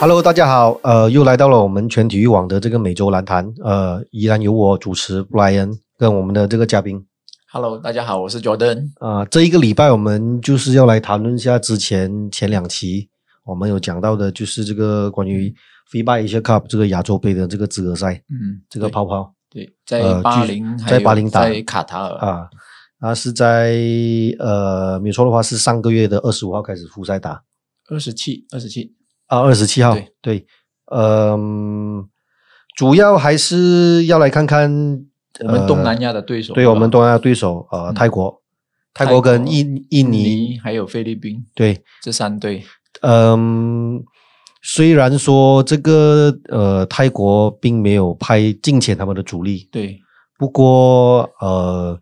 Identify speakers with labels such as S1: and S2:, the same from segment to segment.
S1: Hello，大家好，呃，又来到了我们全体育网的这个每周篮坛，呃，依然由我主持 Brian 跟我们的这个嘉宾
S2: ，Hello，大家好，我是 Jordan。
S1: 啊、这一个礼拜我们就是要来谈论一下之前前两期我们有讲到的，就是这个关于 FIBA Asia Cup 这个亚洲杯的这个资格赛，
S2: 嗯，
S1: 这个泡泡。
S2: 对，在巴林，
S1: 在巴林打。
S2: 在卡塔尔，
S1: 啊，啊是在呃，没错的话是上个月的二十五号开始复赛打。
S2: 二十七，二十七，
S1: 啊，二十七号
S2: 对
S1: 对，嗯、主要还是要来看看
S2: 我们东南
S1: 亚。
S2: 的对手，
S1: 呃对我们东南亚对手，呃，
S2: 嗯
S1: 泰国，泰国跟印印尼，
S2: 还有菲律宾
S1: 对，
S2: 这三队，
S1: 嗯，虽然说这个呃泰国并没有派进前他们的主力，
S2: 对，
S1: 不过呃，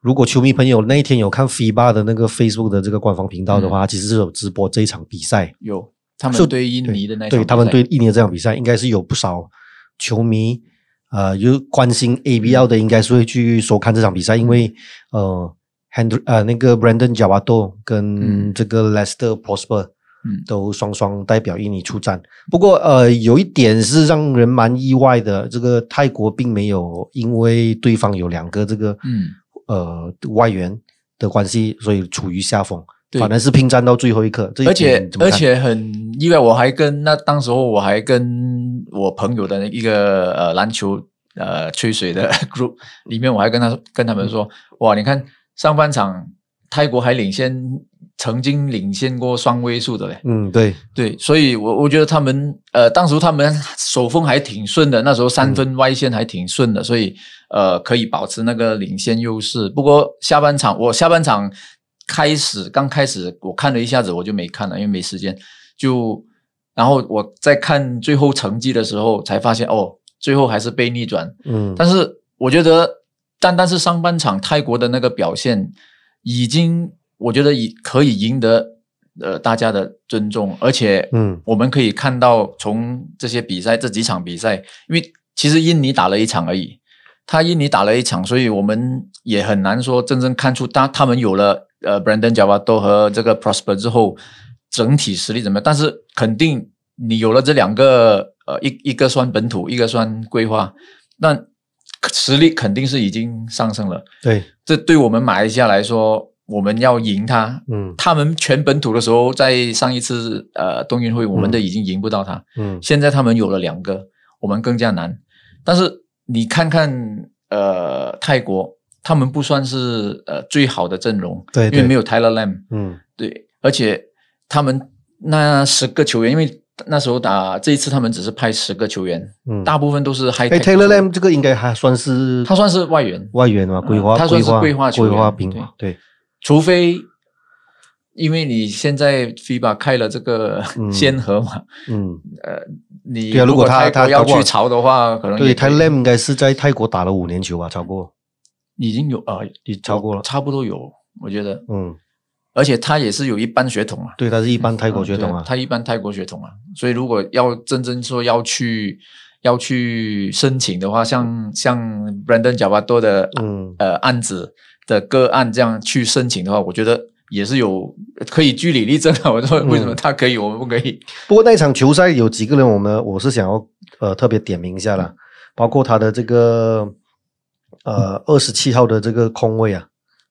S1: 如果球迷朋友那一天有看 FIBA 的那个 Facebook 的这个官方频道的话，其实是有直播这一场比赛，
S2: 有他
S1: 是
S2: 们对印尼的那场
S1: 对他们对印尼的这场比赛，应该是有不少球迷呃有关心 ABL 的，应该是会去收看这场比赛，因为呃 Henry 呃那个 Brandon Javato 跟
S2: 嗯。
S1: 这个 Lester Prosper
S2: 嗯。
S1: 都双双代表印尼出战。不过呃有一点是让人蛮意外的，这个泰国并没有因为对方有两个这个
S2: 嗯。
S1: 呃外援的关系，所以处于下风。
S2: 对
S1: 反而是拼战到最后一刻，
S2: 而且而且很意外，我还跟那当时候我还跟我朋友的一个呃篮球呃吹水的 group 里面，我还跟他跟他们说，哇，你看上半场泰国还领先，曾经领先过双位数的嘞。
S1: 嗯对。
S2: 对，所以我我觉得他们呃，当时他们手风还挺顺的，那时候三分外线还挺顺的，所以呃可以保持那个领先优势。不过下半场我下半场开始刚开始我看了一下子我就没看了，因为没时间。就然后我在看最后成绩的时候才发现哦，最后还是被逆转。
S1: 嗯，
S2: 但是我觉得单单是上半场泰国的那个表现，已经我觉得已可以赢得呃大家的尊重，而且
S1: 嗯
S2: 我们可以看到从这些比赛这几场比赛，因为其实印尼打了一场而已，他印尼打了一场，所以我们也很难说真正看出他他们有了呃 Brandon Javato 和这个 Prosper 之后整体实力怎么样，但是肯定你有了这两个呃一一个算本土，一个算规划，那实力肯定是已经上升了。
S1: 对，
S2: 这对我们马来西亚来说，我们要赢他。
S1: 嗯
S2: 他们全本土的时候，在上一次呃冬运会，我们都已经赢不到他。
S1: 嗯
S2: 现在他们有了两个，我们更加难。但是你看看呃泰国，他们不算是呃最好的阵容，
S1: 对对
S2: 因为没有 Tyler Lam，
S1: 嗯。
S2: 对，而且他们那十个球员，因为那时候打这一次他们只是派十个球员，
S1: 嗯，
S2: 大部分都是 high
S1: 哎
S2: tech，Taylor
S1: Lam 这个应该还算是
S2: 他算是外援，
S1: 外援嘛，规划
S2: 他算是
S1: 规
S2: 规划球员
S1: 规划兵嘛，对，
S2: 除非因为你现在 FIBA 开了这个
S1: 嗯。
S2: 先河嘛，
S1: 嗯，
S2: 呃，你
S1: 对啊如果他他要
S2: 去炒的话，可能
S1: 对
S2: 也可以
S1: ，Taylor Lam 应该是在泰国打了五年球吧，超过，
S2: 已经有啊
S1: 你超过了，
S2: 差不多有，我觉得，
S1: 嗯，
S2: 而且他也是有一般血统啊，
S1: 对，他是一般泰国血统啊，
S2: 嗯他一般泰国血统啊，所以如果要真正说要去要去申请的话，像像 Brandon 贾巴多的
S1: 嗯。
S2: 呃案子的个案这样去申请的话，我觉得也是有可以据理力争啊。我说为什么
S1: 嗯
S2: 他可以，我们不可以？
S1: 不过那场球赛有几个人，我们我是想要呃特别点名一下啦，包括他的这个呃二十七号的这个空位啊，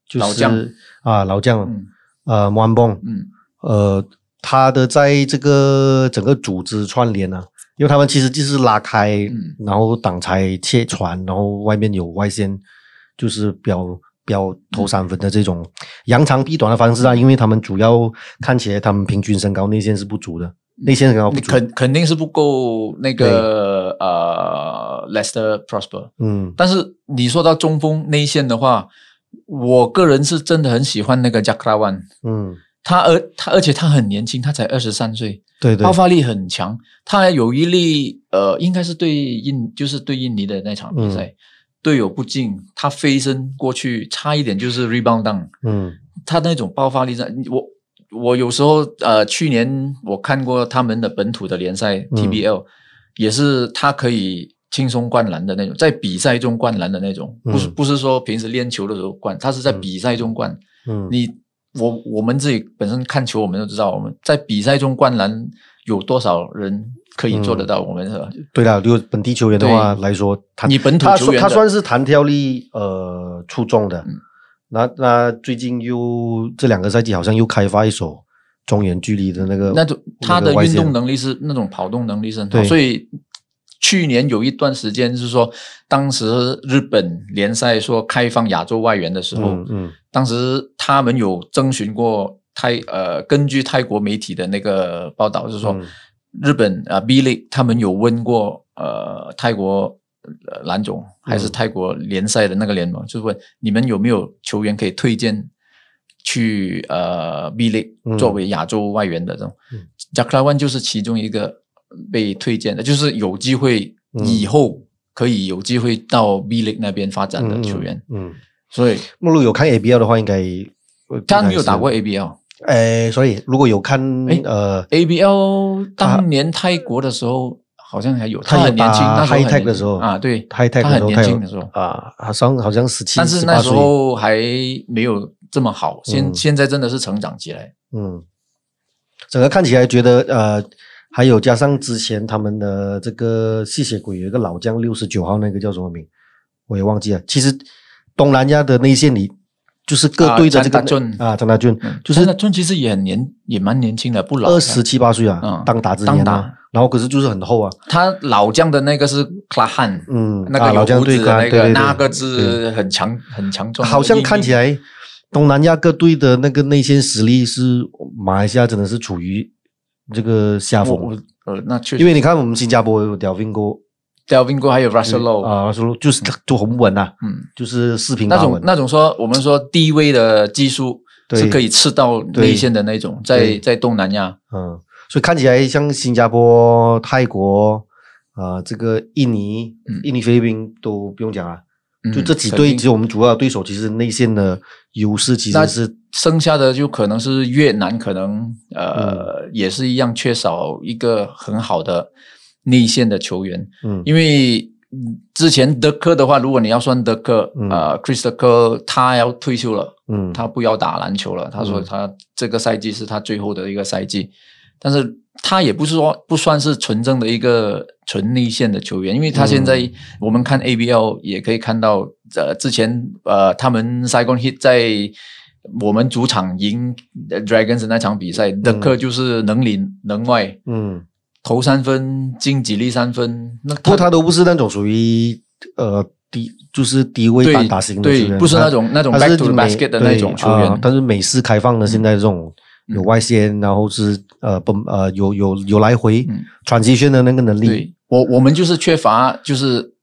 S1: 就是
S2: 老将。
S1: 啊老将
S2: 嗯。
S1: 呃 m a n b o n
S2: 嗯。
S1: 呃他的在这个整个组织串联啊，因为他们其实就是拉开，
S2: 嗯。
S1: 然后挡拆切传，然后外面有外线，就是标标投三分的这种扬长避短的方式啊，因为他们主要看起来他们平均身高内线是不足的，内线身高不足，
S2: 肯肯定是不够那个呃 Lester Prosper。
S1: 嗯。
S2: 但是你说到中锋内线的话，我个人是真的很喜欢那个 Jack Rawan，
S1: 嗯，
S2: 他而他而且他很年轻，他才二十三岁，
S1: 对对。
S2: 爆，发力很强。他还有一粒呃，应该是对印就是对印尼的那场比赛，队友不进，他飞身过去，差一点就是 rebound down。
S1: 嗯。
S2: 他那种爆发力在，我我有时候呃，去年我看过他们的本土的联赛
S1: 嗯。
S2: TBL，、也是他可以轻松灌篮的那种，在比赛中灌篮的那种，不是
S1: 嗯
S2: 不是说平时练球的时候灌，他是在比赛中灌。
S1: 嗯，
S2: 你我我们自己本身看球，我们都知道，我们在比赛中灌篮有多少人可以做得到？我们是吧？
S1: 对了，如果本地球员的话来说，他
S2: 你本土
S1: 他
S2: 球员的
S1: 他算是弹跳力呃出众的。
S2: 嗯
S1: 那那最近又这两个赛季好像又开发一手中远距离的那个
S2: 那种他的运动能力是那种跑动能力是很好，
S1: 对
S2: 所以去年有一段时间是说，当时日本联赛说开放亚洲外援的时候，
S1: 嗯嗯
S2: 当时他们有征询过泰呃，根据泰国媒体的那个报道是说，
S1: 嗯
S2: 日本啊 B League 他们有问过呃泰国呃蓝总还是
S1: 嗯。
S2: 泰国联赛的那个联盟，就是问你们有没有球员可以推荐去呃 B League
S1: 嗯。
S2: 作为亚洲外援的这种
S1: 嗯，
S2: 加克拉万就是其中一个被推荐的，就是有机会
S1: 嗯。
S2: 以后可以有机会到 B League 那边发展的球员，
S1: 嗯，嗯
S2: 所以
S1: 目录有看 ABL 的话，应该会
S2: 他没有打过 ABL。
S1: 哎，所以如果有看
S2: 哎
S1: 呃
S2: ABL 当年泰国的时候好像还有，
S1: 他
S2: 很年轻，
S1: 打
S2: 那时候很
S1: high tech 的时候
S2: 啊，对
S1: ，high tech
S2: 他很年轻的时候，
S1: 啊，好像好像十七
S2: 但是那时候还没有这么好，现
S1: 嗯。
S2: 现在真的是成长起来。
S1: 嗯，整个看起来觉得呃，还有加上之前他们的这个吸血鬼有一个老将六十九号那个叫什么名，我也忘记了。其实东南亚的内线里，就是各
S2: 啊
S1: 队的这个
S2: 张达俊。
S1: 啊，张大俊。
S2: 嗯。
S1: 就是
S2: 那俊其实也很年，也蛮年轻的，不老。
S1: 二十七八岁啊
S2: 嗯，
S1: 当打之年啊。
S2: 当打，
S1: 然后可是就是很厚啊，
S2: 他老将的那个是克拉汉，
S1: 嗯，
S2: 那个
S1: 老将
S2: 胡子的那个，
S1: 对对对。对
S2: 那个
S1: 对。
S2: 是很强很强壮，
S1: 好像看起来东南亚各队的那个内线实力是马来西亚真的是处于这个下风，
S2: 呃，那确实，
S1: 因为你看我们新加坡有 Delvin 哥
S2: Delvin 哥还有 Russell
S1: 啊，说就是就很稳啊，
S2: 嗯，
S1: 就是四平
S2: 那种
S1: 八稳。
S2: 那种说我们说低位的技术是可以刺到内线的那种，在在东南亚，
S1: 嗯，所以看起来像新加坡、泰国啊、这个印尼、
S2: 嗯。
S1: 印尼、菲律宾都不用讲啊，
S2: 嗯
S1: 就这几队
S2: 肯定。
S1: 只有我们主要的对手，其实内线的优势其
S2: 那
S1: 实是
S2: 剩下的就可能是越南，可能
S1: 嗯。
S2: 呃、也是一样缺少一个很好的内线的球员，
S1: 嗯。
S2: 因为嗯之前德克的话，如果你要算德克，
S1: 嗯。
S2: 呃，Chris 德克他要退休了，
S1: 嗯。
S2: 他不要打篮球了，他说
S1: 嗯。
S2: 他这个赛季是他最后的一个赛季，但是他也不是说不算是纯正的一个纯内线的球员，因为他现在、
S1: 嗯。
S2: 我们看 ABL 也可以看到，呃，之前呃他们 Saigon Heat 在我们主场赢呃 Dragons 那场比赛，德克就是能里能外，
S1: 嗯，
S2: 投三分进几粒三分，那
S1: 不过他都不是那种属于呃低就是低位
S2: 对
S1: 单打型的球
S2: 对，
S1: 员，
S2: 不是那种那种
S1: 他
S2: back to the basket 的那种球员。
S1: 啊但是美式开放的现在这种
S2: 嗯。
S1: 有外线，然后是呃不呃有有有来回
S2: 嗯。
S1: transition 的那个能力，
S2: 对我我们就是缺乏，就是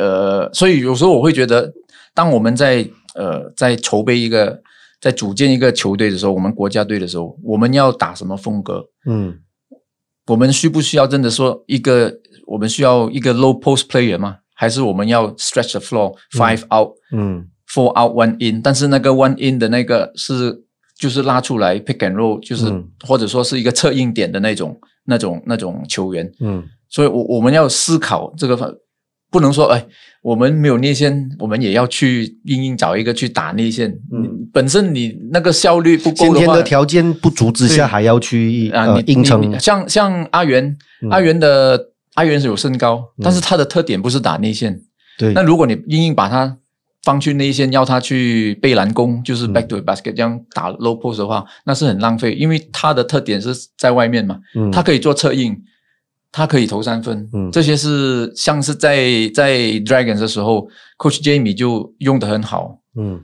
S2: 呃，所以有时候我会觉得，当我们在呃在筹备一个在组建一个球队的时候，我们国家队的时候，我们要打什么风格？
S1: 嗯
S2: 我们需不需要真的说一个我们需要一个 low post player 吗？还是我们要 stretch the floor five out、
S1: 嗯
S2: four out one in？但是那个 one in 的那个是就是拉出来 pick and roll，就是、
S1: 嗯
S2: 或者说是一个策应点的那种那种那种球员。
S1: 嗯
S2: 所以我我们要思考这个方，不能说哎，我们没有内线，我们也要去硬硬找一个去打内线。
S1: 嗯
S2: 嗯，本身你那个效率不够
S1: 先
S2: 的话，
S1: 天的条件不足之下，
S2: 对
S1: 还要去
S2: 啊，
S1: 呃
S2: 你
S1: 硬撑
S2: 像像阿元，
S1: 嗯
S2: 阿元的阿元是有身高，
S1: 嗯
S2: 但是他的特点不是打内线。
S1: 对
S2: 那如果你硬硬把他放去内线，要他去背篮攻，就是
S1: 嗯
S2: back to basket 这样打 low post 的话，那是很浪费，因为他的特点是在外面嘛。
S1: 嗯
S2: 他可以做策应，他可以投三分，
S1: 嗯。
S2: 这些是像是在在 Dragons 的时候，Coach Jamie 就用的很好。
S1: 嗯，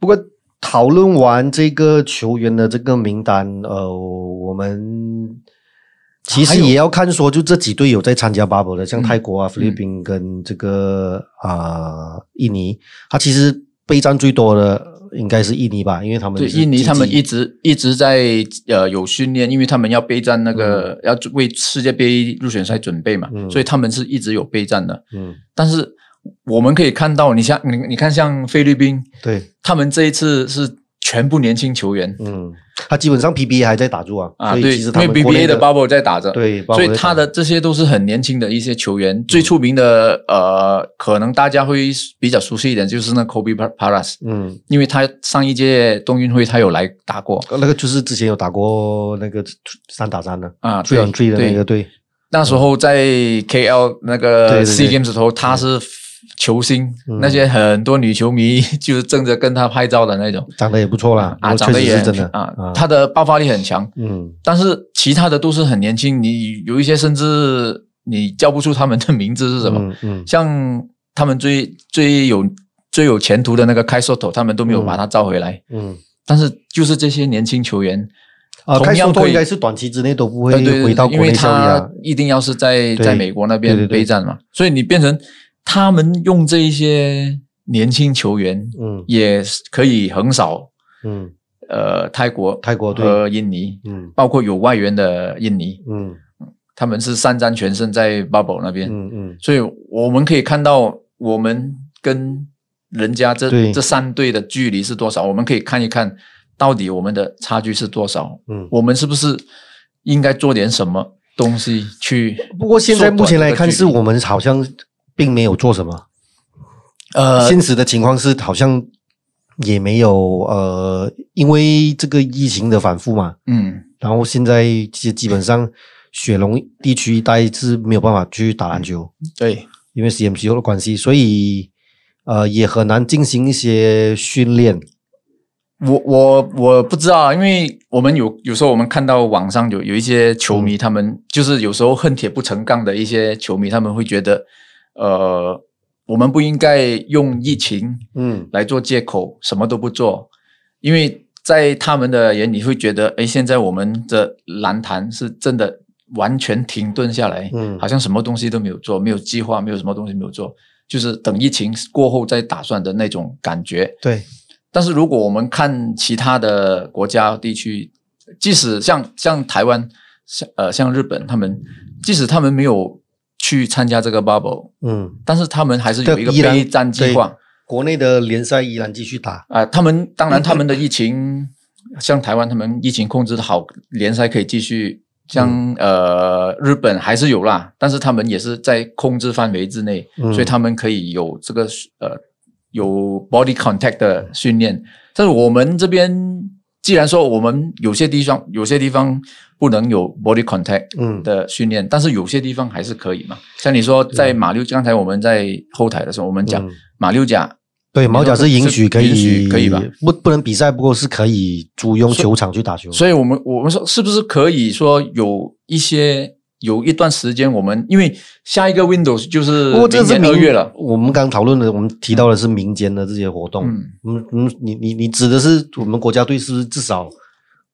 S1: 不过讨论完这个球员的这个名单，呃，我们其实也要看说，就这几队有在参加 bubble 的，像
S2: 嗯
S1: 泰国啊、菲律宾跟这个啊、印尼，他其实备战最多的应该是印尼吧，因为他们
S2: 对，印尼他们一直一直在呃有训练，因为他们要备战那个、要为世界杯入选赛准备嘛，
S1: 嗯。
S2: 所以他们是一直有备战的。
S1: 嗯。
S2: 但是我们可以看到，你像你你看像菲律宾，
S1: 对。
S2: 他们这一次是全部年轻球员。
S1: 嗯，他基本上 PBA 还在打住啊，
S2: 啊，对，
S1: 所以其实
S2: 因为
S1: 他们国
S2: BBA 的 bubble 在打着，
S1: 对，
S2: 所以他的这些都是很年轻的一些球员。最出名的呃，可能大家会比较熟悉一点，就是那 Kobe Paras，
S1: 嗯，
S2: 因为他上一届冬运会他有来打过。
S1: 那个就是之前有打过那个三打三的
S2: 啊
S1: on three 的那个队，
S2: 那时候在 KL 那个 C
S1: 对
S2: Games 头，他是球星，
S1: 嗯。
S2: 那些很多女球迷 就是争着跟他拍照的那种。
S1: 长得也不错啦，
S2: 啊，长得也
S1: 是真的。
S2: 啊，他的爆发力很强，
S1: 嗯。
S2: 但是其他的都是很年轻，你有一些甚至你叫不出他们的名字是什么，
S1: 嗯嗯。
S2: 像他们最最有最有前途的那个开 Soto，他们都没有
S1: 嗯
S2: 把他召回来，
S1: 嗯
S2: 但是就是这些年轻球员。
S1: 啊，开收
S2: 同样可以
S1: 托应该是短期之内都不会回到国内效力
S2: 他
S1: 啊，
S2: 一定要是在在美国那边备战嘛，所以你变成他们用这一些年轻球员，
S1: 嗯。
S2: 也可以横扫
S1: 嗯。
S2: 呃泰国、
S1: 泰国
S2: 和印尼，
S1: 嗯。
S2: 包括有外援的印尼，
S1: 嗯。
S2: 他们是三战全胜在 bubble 那边，
S1: 嗯嗯。
S2: 所以我们可以看到我们跟人家这这三队的距离是多少，我们可以看一看到底我们的差距是多少，
S1: 嗯。
S2: 我们是不是应该做点什么东西去？
S1: 不过现在目前来看，是我们好像并没有做什么。
S2: 呃，
S1: 现实的情况是，好像也没有呃，因为这个疫情的反复嘛，
S2: 嗯。
S1: 然后现在其实基本上雪龙地区一带是没有办法去打篮球，
S2: 对，
S1: 因为 CMCO 的关系，所以呃也很难进行一些训练。
S2: 我我我不知道啊，因为我们有有时候我们看到网上有有一些球迷，他们就是有时候恨铁不成钢的一些球迷，他们会觉得，呃，我们不应该用疫情
S1: 嗯。
S2: 来做借口，什么都不做，因为在他们的眼里会觉得，哎，现在我们的蓝坛是真的完全停顿下来，
S1: 嗯。
S2: 好像什么东西都没有做，没有计划，没有什么东西没有做，就是等疫情过后再打算的那种感觉。
S1: 对，
S2: 但是如果我们看其他的国家地区，即使像像台湾、像呃像日本，他们即使他们没有去参加这个 bubble，
S1: 嗯，
S2: 但是他们还是有一个备战计划。
S1: 国内的联赛依然继续打。
S2: 啊、他们当然他们的疫情，像台湾他们疫情控制的好，联赛可以继续。像、
S1: 嗯
S2: 呃日本还是有啦，但是他们也是在控制范围之内，
S1: 嗯
S2: 所以他们可以有这个呃有 body contact 的训练。但是我们这边既然说我们有些地方有些地方不能有 body contact
S1: 嗯
S2: 的训练，但是有些地方还是可以嘛。像你说在马六，刚才我们在后台的时候，我们讲
S1: 嗯
S2: 马六甲
S1: 对，毛甲是允许可以
S2: 允许可以吧？
S1: 不不能比赛，不过是可以租用球场去打球。
S2: 所以我们我们说是不是可以说有一些有一段时间，我们因为下一个 Windows 就是
S1: 不过这
S2: 明年
S1: 是民
S2: 二月了，
S1: 我们刚讨论的，我们提到的是民间的这些活动。
S2: 嗯
S1: 嗯嗯，你你你指的是我们国家队是不是至少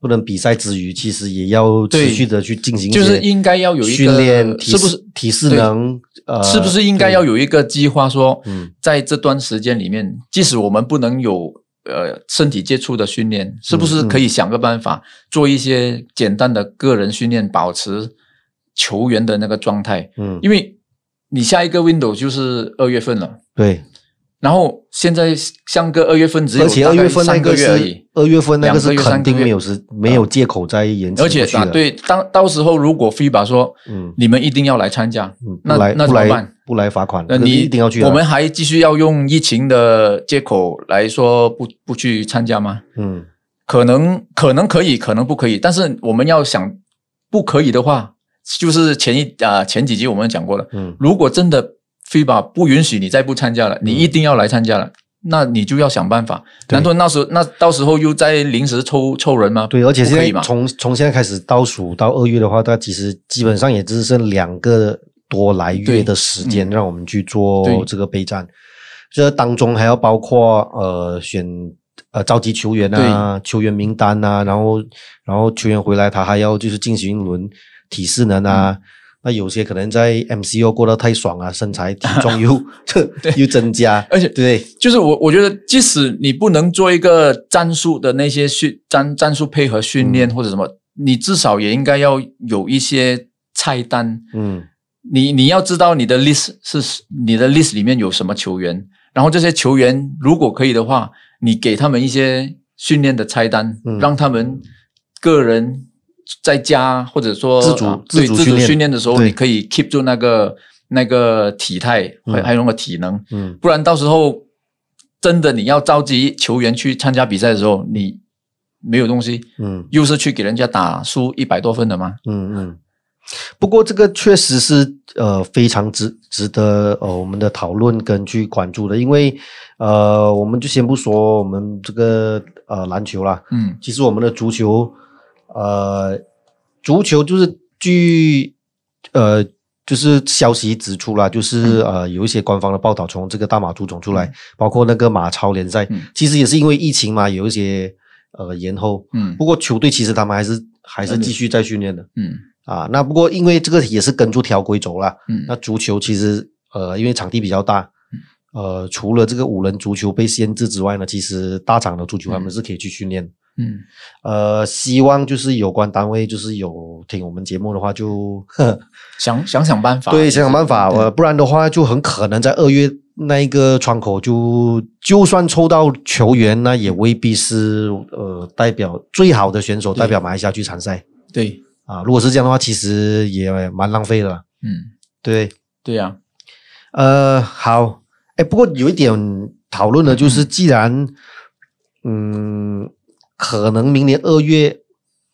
S1: 不能比赛之余，其实也要持续的去进行
S2: 就是应该要有一个
S1: 训练，
S2: 是不是
S1: 体适能？呃，
S2: 是不是应该要有一个计划说，
S1: 嗯
S2: 在这段时间里面，即使我们不能有呃身体接触的训练，是不是可以想个办法做一些简单的个人训练，保持球员的那个状态？
S1: 嗯，
S2: 因为你下一个 window 就是二月份了。
S1: 对，
S2: 然后现在像个二月份只有
S1: 而且二月份那
S2: 三个月而已
S1: 是，二月份那个是肯定没有时没有借口再延期
S2: 而且。啊对，当到时候如果 FIBA 说
S1: 嗯
S2: 你们一定要来参加，
S1: 嗯，
S2: 那那怎么办？
S1: 不来罚款，
S2: 那你
S1: 一定要去啊。
S2: 我们还继续要用疫情的借口来说不不去参加吗？
S1: 嗯
S2: 可能可能可以，可能不可以。但是我们要想不可以的话，就是前一啊、前几集我们讲过了，
S1: 嗯
S2: 如果真的 FIBA 不允许你再不参加了，你一定要来参加了，那你就要想办法。
S1: 对
S2: 难道那时候那到时候又在临时抽抽人吗？
S1: 对，而且现在？从从现在开始倒数到二月的话，它其实基本上也只剩两个多来月的时间，
S2: 嗯
S1: 让我们去做这个备战。这当中还要包括呃选呃召集球员啊、球员名单啊，然后然后球员回来他还要就是进行一轮体适能啊。
S2: 嗯。
S1: 那有些可能在 MCO 过得太爽啊，身材体 重又 又增加，
S2: 而且
S1: 对？
S2: 就是我我觉得，即使你不能做一个战术的那些训战战术配合训练
S1: 嗯。
S2: 或者什么，你至少也应该要有一些菜单。
S1: 嗯。
S2: 你你要知道你的 list 是你的 list 里面有什么球员，然后这些球员如果可以的话，你给他们一些训练的菜单，
S1: 嗯。
S2: 让他们个人在家或者说
S1: 自主
S2: 啊对自主
S1: 训练。
S2: 的时候，你可以 keep 住那个那个体态，还有那个体能，
S1: 嗯。
S2: 不然到时候真的你要召集球员去参加比赛的时候，你没有东西，
S1: 嗯。
S2: 又是去给人家打输一百多分的吗？
S1: 嗯嗯。不过这个确实是呃非常值值得呃我们的讨论跟去关注的，因为呃我们就先不说我们这个呃篮球啦，
S2: 嗯。
S1: 其实我们的足球，呃，足球就是据呃就是消息指出啦，就是呃有一些官方的报道从这个大马足总出来，
S2: 嗯。
S1: 包括那个马超联赛，
S2: 嗯。
S1: 其实也是因为疫情嘛，有一些呃延后。
S2: 嗯。
S1: 不过球队其实他们还是还是继续在训练的。
S2: 嗯。
S1: 啊。那不过因为这个也是跟住条规走啦，
S2: 嗯。
S1: 那足球其实呃，因为场地比较大，呃，除了这个五人足球被限制之外呢，其实大场的足球他们是可以去训练。
S2: 嗯。
S1: 呃，希望就是有关单位就是有听我们节目的话就，
S2: 想想想办法，
S1: 对想想办法，呃，不然的话就很可能在二月那一个窗口就就算抽到球员，那也未必是呃代表最好的选手代表马来西亚去参赛
S2: 对，
S1: 啊。如果是这样的话，其实也蛮浪费的。
S2: 嗯，
S1: 对，
S2: 对呀、
S1: 呃，好，哎，不过有一点讨论的就是，既然嗯，可能明年二月，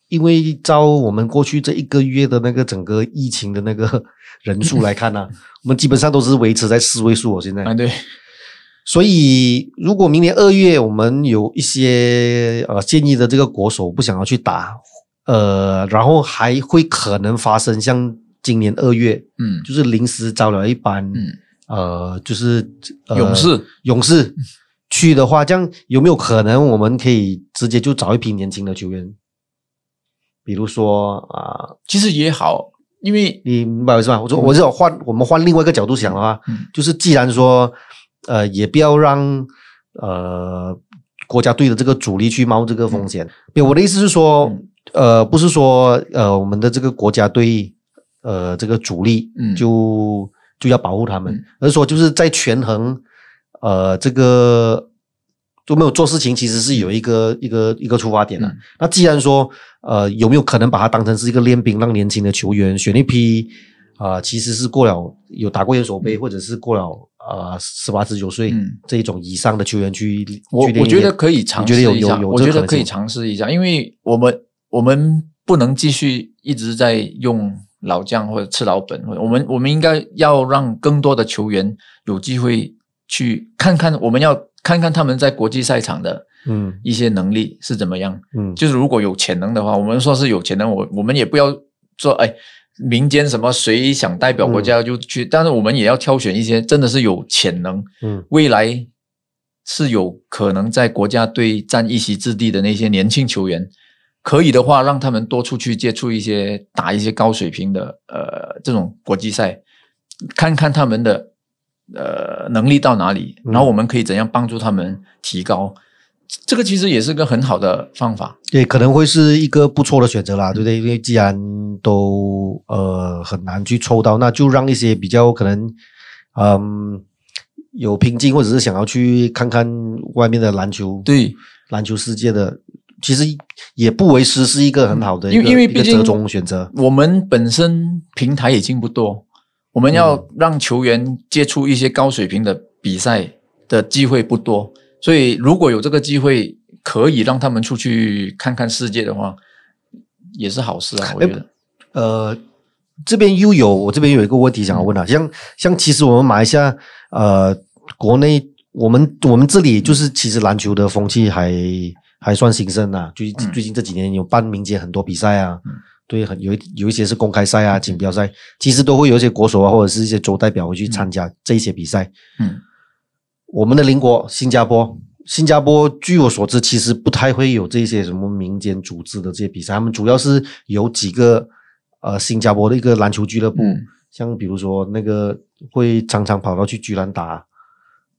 S1: 因为照我们过去这一个月的那个整个疫情的那个人数来看呢、我们基本上都是维持在四位数哦，现在。
S2: 啊，对，
S1: 所以，如果明年二月我们有一些呃建议的这个国手不想要去打，呃，然后还会可能发生像今年二月，
S2: 嗯。
S1: 就是临时招了一班，
S2: 嗯。
S1: 呃，就是、呃、
S2: 勇士。
S1: 勇士去的话，这样有没有可能我们可以直接就找一批年轻的球员？比如说啊、
S2: 其实也好，因为
S1: 你明白我意思吧？我说我是有换，我们换另外一个角度想的话，
S2: 嗯
S1: 就是既然说，呃，也不要让呃国家队的这个主力去冒这个风险。对，我的意思是说，
S2: 嗯
S1: 呃，不是说呃我们的这个国家队呃这个主力
S2: 嗯
S1: 就、就要保护他们
S2: 嗯，
S1: 而是说就是在权衡呃这个。都没有做事情，其实是有一个一个一个出发点的。
S2: 嗯
S1: 那既然说，呃，有没有可能把它当成是一个练兵，让年轻的球员选一批，啊，其实是过了有打过元首杯，或者是过了呃十八十九岁
S2: 嗯
S1: 这一种以上的球员去
S2: 我我觉得可以尝试一下，我觉得可以尝试一下，因为我们我们不能继续一直在用老将或者吃老本，我们我们应该要让更多的球员有机会去看看，我们要看看他们在国际赛场的
S1: 嗯。
S2: 一些能力是怎么样。
S1: 嗯。
S2: 就是如果有潜能的话，我们说是有潜能，我我们也不要说哎，民间什么谁想代表国家就去，但是我们也要挑选一些真的是有潜能，
S1: 嗯。
S2: 未来是有可能在国家队占一席之地的那些年轻球员，可以的话，让他们多出去接触一些打一些高水平的呃这种国际赛，看看他们的呃能力到哪里，
S1: 嗯
S2: 然后我们可以怎样帮助他们提高。这个其实也是个很好的方法。
S1: 对，可能会是一个不错的选择啦，对不对？因为既然都呃很难去抽到，那就让一些比较可能嗯有拼劲，或者是想要去看看外面的篮球，
S2: 对，
S1: 篮球世界的，其实也不为失，是一个很好的
S2: 因为毕竟
S1: 折中选择。
S2: 我们本身平台已经不多，我们要让球员接触一些高水平的比赛的机会不多，所以如果有这个机会，可以让他们出去看看世界的话，也是好事啊，我觉得。
S1: 呃，这边又有我这边有一个问题想要问啊，像像其实我们马来西亚呃国内我们我们这里就是其实篮球的风气还还算兴盛啊，最
S2: 嗯
S1: 最近这几年有办民间很多比赛啊。
S2: 嗯
S1: 对，很有一有一些是公开赛啊、锦标赛，其实都会有一些国手啊，或者是一些州代表会去参加这一些比赛。
S2: 嗯。
S1: 我们的邻国新加坡，新加坡据我所知，其实不太会有这些什么民间组织的这些比赛，他们主要是有几个呃新加坡的一个篮球俱乐部，
S2: 嗯。
S1: 像比如说那个会常常跑到去居兰打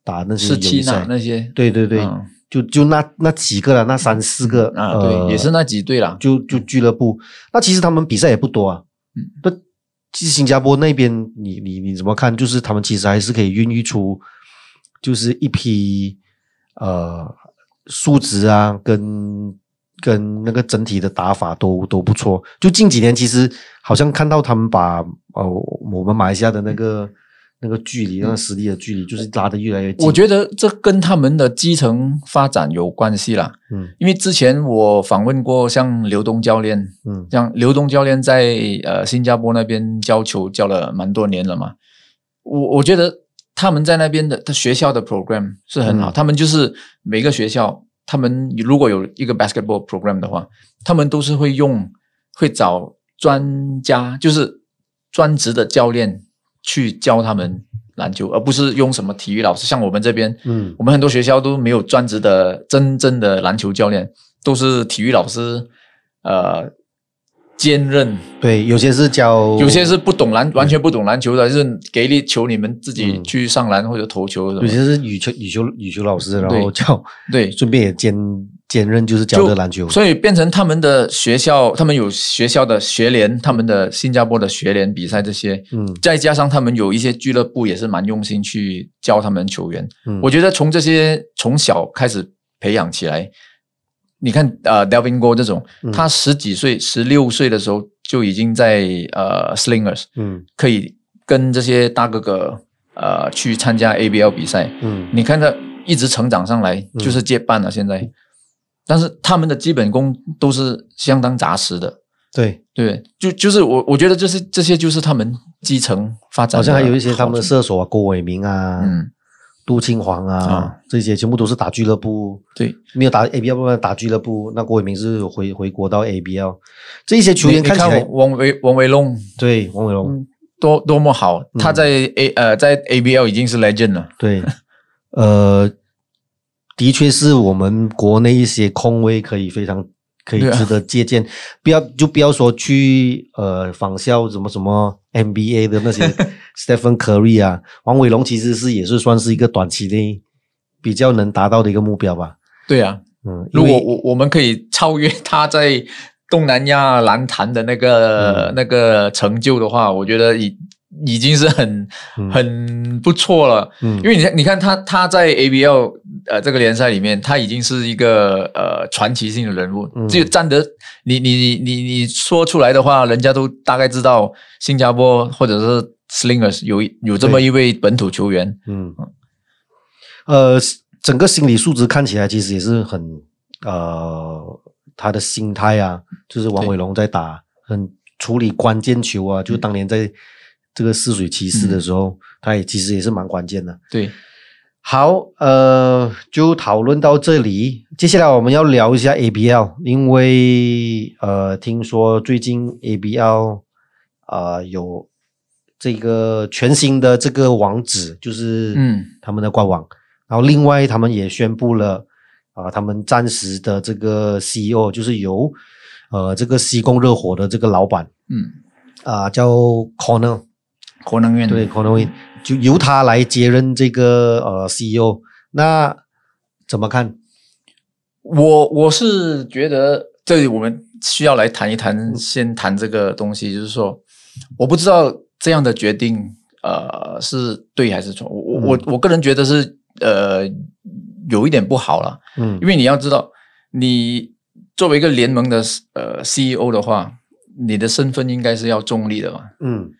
S1: 打那些
S2: 是七
S1: 友谊赛。
S2: 那，那些，
S1: 对对对，
S2: 嗯
S1: 就就那那几个了，那三四个、
S2: 啊，
S1: 呃
S2: 对，也是那几队了。
S1: 就就俱乐部，那其实他们比赛也不多啊。
S2: 嗯，
S1: 那其实新加坡那边，你你你怎么看？就是他们其实还是可以孕育出，就是一批呃数值啊，跟跟那个整体的打法都都不错。就近几年，其实好像看到他们把呃我们马来西亚的那个那个距离、那个实力的距离，就是拉得越来越近。
S2: 我觉得这跟他们的基层发展有关系啦。
S1: 嗯
S2: 因为之前我访问过像刘东教练，
S1: 嗯
S2: 像刘东教练在呃新加坡那边教球教了蛮多年了嘛，我我觉得他们在那边的他学校的 program 是很好，
S1: 嗯
S2: 他们就是每个学校，他们如果有一个 basketball program 的话，他们都是会用会找专家，就是专职的教练去教他们篮球，而不是用什么体育老师，像我们这边，
S1: 嗯。
S2: 我们很多学校都没有专职的真正的篮球教练，都是体育老师，呃，兼任。
S1: 对，有些是教，
S2: 有些是不懂篮，完全不懂篮球的，就是给你球你们自己
S1: 嗯。
S2: 去上篮或者投球什么。
S1: 有些是羽球羽球羽球老师，然后教
S2: 对，
S1: 顺便也兼兼任就是教
S2: 就
S1: 这篮球。
S2: 所以变成他们的学校，他们有学校的学联，他们的新加坡的学联比赛这些，
S1: 嗯。
S2: 再加上他们有一些俱乐部也是蛮用心去教他们球员。
S1: 嗯，
S2: 我觉得从这些从小开始培养起来，你看呃 Delvin Go 这种，
S1: 嗯。
S2: 他十几岁、十六岁的时候就已经在呃 Slingers
S1: 嗯。
S2: 可以跟这些大哥哥呃去参加 ABL 比赛，
S1: 嗯。
S2: 你看他一直成长上来，就是接班了现在。但是他们的基本功都是相当扎实的，
S1: 对，
S2: 对？就就是我我觉得这是这些就是他们基层发展好，
S1: 好像还有一些他们的射手啊，郭伟明啊，
S2: 嗯，
S1: 杜庆煌啊
S2: 啊，
S1: 这些全部都是打俱乐部，
S2: 对，
S1: 没有打 ABL，不然打俱乐部。那郭伟明是回回国到 ABL，这一些球员看起来，
S2: 王王维王维龙。
S1: 对王维龙，
S2: 嗯多多么好，
S1: 嗯。
S2: 他在 A 呃在 ABL 已经是 legend 了，
S1: 对，呃，的确是我们国内一些空位可以非常可以值得借鉴，不要就不要说去呃仿效什么什么 NBA 的那些 Stephen Curry 啊，王伟龙其实是也是算是一个短期内比较能达到的一个目标吧。
S2: 对啊，
S1: 嗯，
S2: 如果我我们可以超越他在东南亚篮坛的那个、
S1: 嗯。
S2: 那个成就的话，我觉得已已经是很、
S1: 嗯。
S2: 很不错了。
S1: 嗯。
S2: 因为你看，你看他他在 ABL 呃这个联赛里面，他已经是一个呃传奇性的人物，
S1: 嗯。
S2: 就站得你你你你你说出来的话，人家都大概知道新加坡或者是 Slingers 有有这么一位本土球员。
S1: 嗯，呃，整个心理素质看起来其实也是很呃，他的心态啊，就是王伟龙在打很处理关键球啊，就当年在这个泗水骑士的时候，他也其实也是蛮关键的。
S2: 对，
S1: 好，呃，就讨论到这里。接下来我们要聊一下 ABL，因为呃，听说最近 ABL 呃有这个全新的这个网址，就是
S2: 嗯。
S1: 他们的官网。然后另外他们也宣布了啊、他们暂时的这个 CEO 就是由呃这个西贡热火的这个老板
S2: 嗯，
S1: 啊、叫 Corner，
S2: 国能院
S1: 对 Corner Win，就由他来接任这个呃 CEO。那怎么看？
S2: 我我是觉得这里我们需要来谈一谈，先谈这个东西，就是说，我不知道这样的决定，呃，是对还是错。我我我我个人觉得是呃有一点不好了，
S1: 嗯
S2: 因为你要知道，你作为一个联盟的呃 CEO 的话，你的身份应该是要中立的嘛，
S1: 嗯，